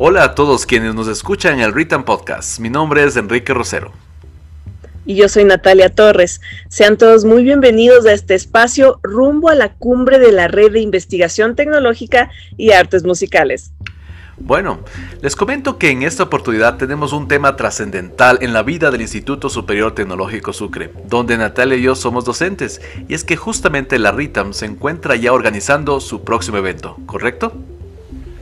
Hola a todos quienes nos escuchan en el Ritam Podcast. Mi nombre es Enrique Rosero. Y yo soy Natalia Torres. Sean todos muy bienvenidos a este espacio rumbo a la cumbre de la Red de Investigación Tecnológica y Artes Musicales. Bueno, les comento que en esta oportunidad tenemos un tema trascendental en la vida del Instituto Superior Tecnológico Sucre, donde Natalia y yo somos docentes, y es que justamente la RITAM se encuentra ya organizando su próximo evento, ¿correcto?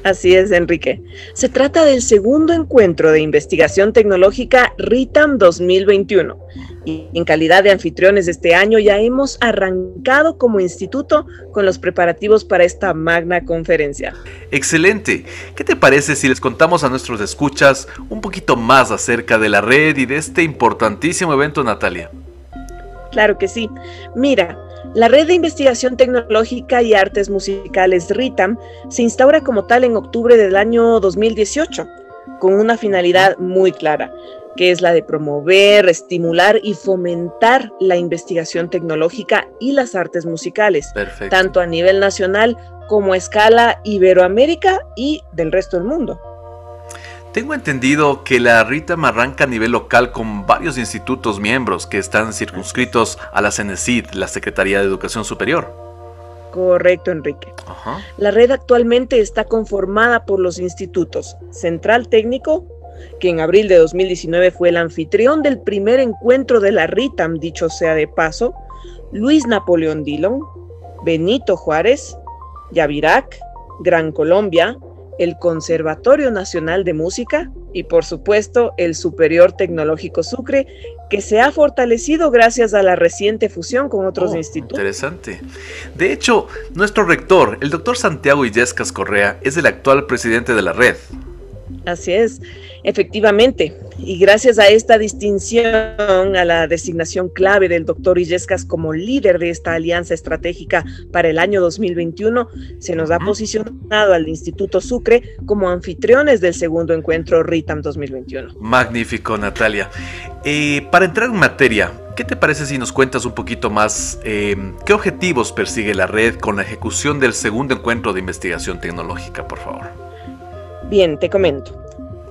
Así es, Enrique. Se trata del segundo encuentro de investigación tecnológica RITAM 2021. Y en calidad de anfitriones de este año ya hemos arrancado como instituto con los preparativos para esta magna conferencia. Excelente. ¿Qué te parece si les contamos a nuestros escuchas un poquito más acerca de la red y de este importantísimo evento, Natalia? Claro que sí. Mira, la Red de Investigación Tecnológica y Artes Musicales RITAM se instaura como tal en octubre del año 2018, con una finalidad muy clara, que es la de promover, estimular y fomentar la investigación tecnológica y las artes musicales, tanto a nivel nacional como a escala Iberoamérica y del resto del mundo. Tengo entendido que la RITAM arranca a nivel local con varios institutos miembros que están circunscritos a la CENESID, la Secretaría de Educación Superior. Correcto, Enrique. La red actualmente está conformada por los institutos Central Técnico, que en abril de 2019 fue el anfitrión del primer encuentro de la RITAM, dicho sea de paso, Luis Napoleón Dillon, Benito Juárez, Yavirac, Gran Colombia, el Conservatorio Nacional de Música y por supuesto el Superior Tecnológico Sucre, que se ha fortalecido gracias a la reciente fusión con otros oh, institutos. Interesante. De hecho, nuestro rector, el doctor Santiago Illescas Correa, es el actual presidente de la red. Así es, efectivamente. Y gracias a esta distinción, a la designación clave del doctor Illescas como líder de esta alianza estratégica para el año 2021, se nos ha posicionado al Instituto Sucre como anfitriones del segundo encuentro RITAM 2021. Magnífico, Natalia. Eh, para entrar en materia, ¿Qué te parece si nos cuentas un poquito más eh, qué objetivos persigue la red con la ejecución del segundo encuentro de investigación tecnológica, por favor? Bien, te comento.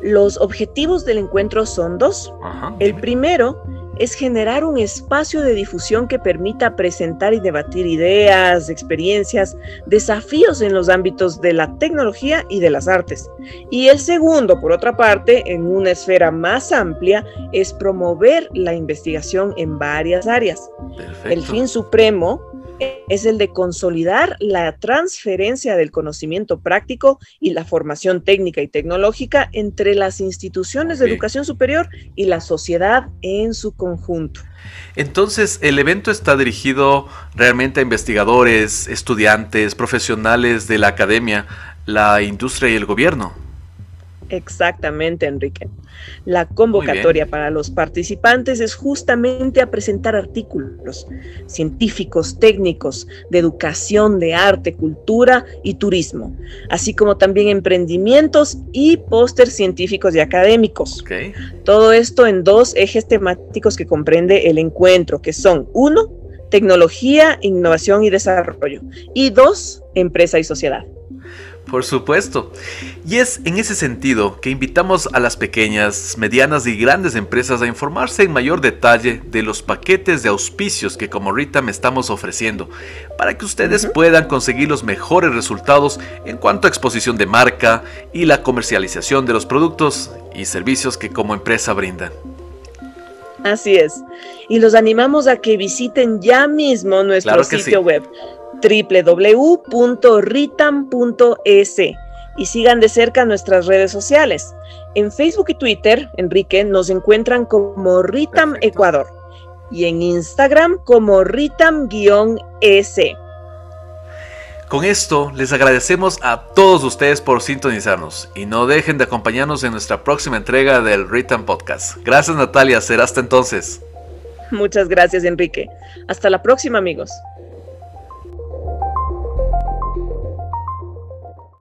Los objetivos del encuentro son dos. el primero es generar un espacio de difusión que permita presentar y debatir ideas, experiencias, desafíos en los ámbitos de la tecnología y de las artes. Y el segundo, por otra parte, en una esfera más amplia, es promover la investigación en varias áreas. El fin supremo es el de consolidar la transferencia del conocimiento práctico y la formación técnica y tecnológica entre las instituciones de educación superior y la sociedad en su conjunto. Entonces, el evento está dirigido realmente a investigadores, estudiantes, profesionales de la academia, la industria y el gobierno. Exactamente, Enrique. La convocatoria para los participantes es justamente a presentar artículos científicos, técnicos, de educación, de arte, cultura y turismo, así como también emprendimientos y pósters científicos y académicos. Todo esto en dos ejes temáticos que comprende el encuentro, que son uno, tecnología, innovación y desarrollo, y dos, empresa y sociedad. Por supuesto. Y es en ese sentido que invitamos a las pequeñas, medianas y grandes empresas a informarse en mayor detalle de los paquetes de auspicios que como RITAM estamos ofreciendo, para que ustedes puedan conseguir los mejores resultados en cuanto a exposición de marca y la comercialización de los productos y servicios que como empresa brindan. Así es. Y los animamos a que visiten ya mismo nuestro sitio web www.ritam.es y sigan de cerca nuestras redes sociales. En Facebook y Twitter, Enrique, nos encuentran como Ritam Ecuador y en Instagram como Ritam-S. Con esto les agradecemos a todos ustedes por sintonizarnos y no dejen de acompañarnos en nuestra próxima entrega del Ritam Podcast. Gracias Natalia, será hasta entonces. Muchas gracias Enrique. Hasta la próxima amigos.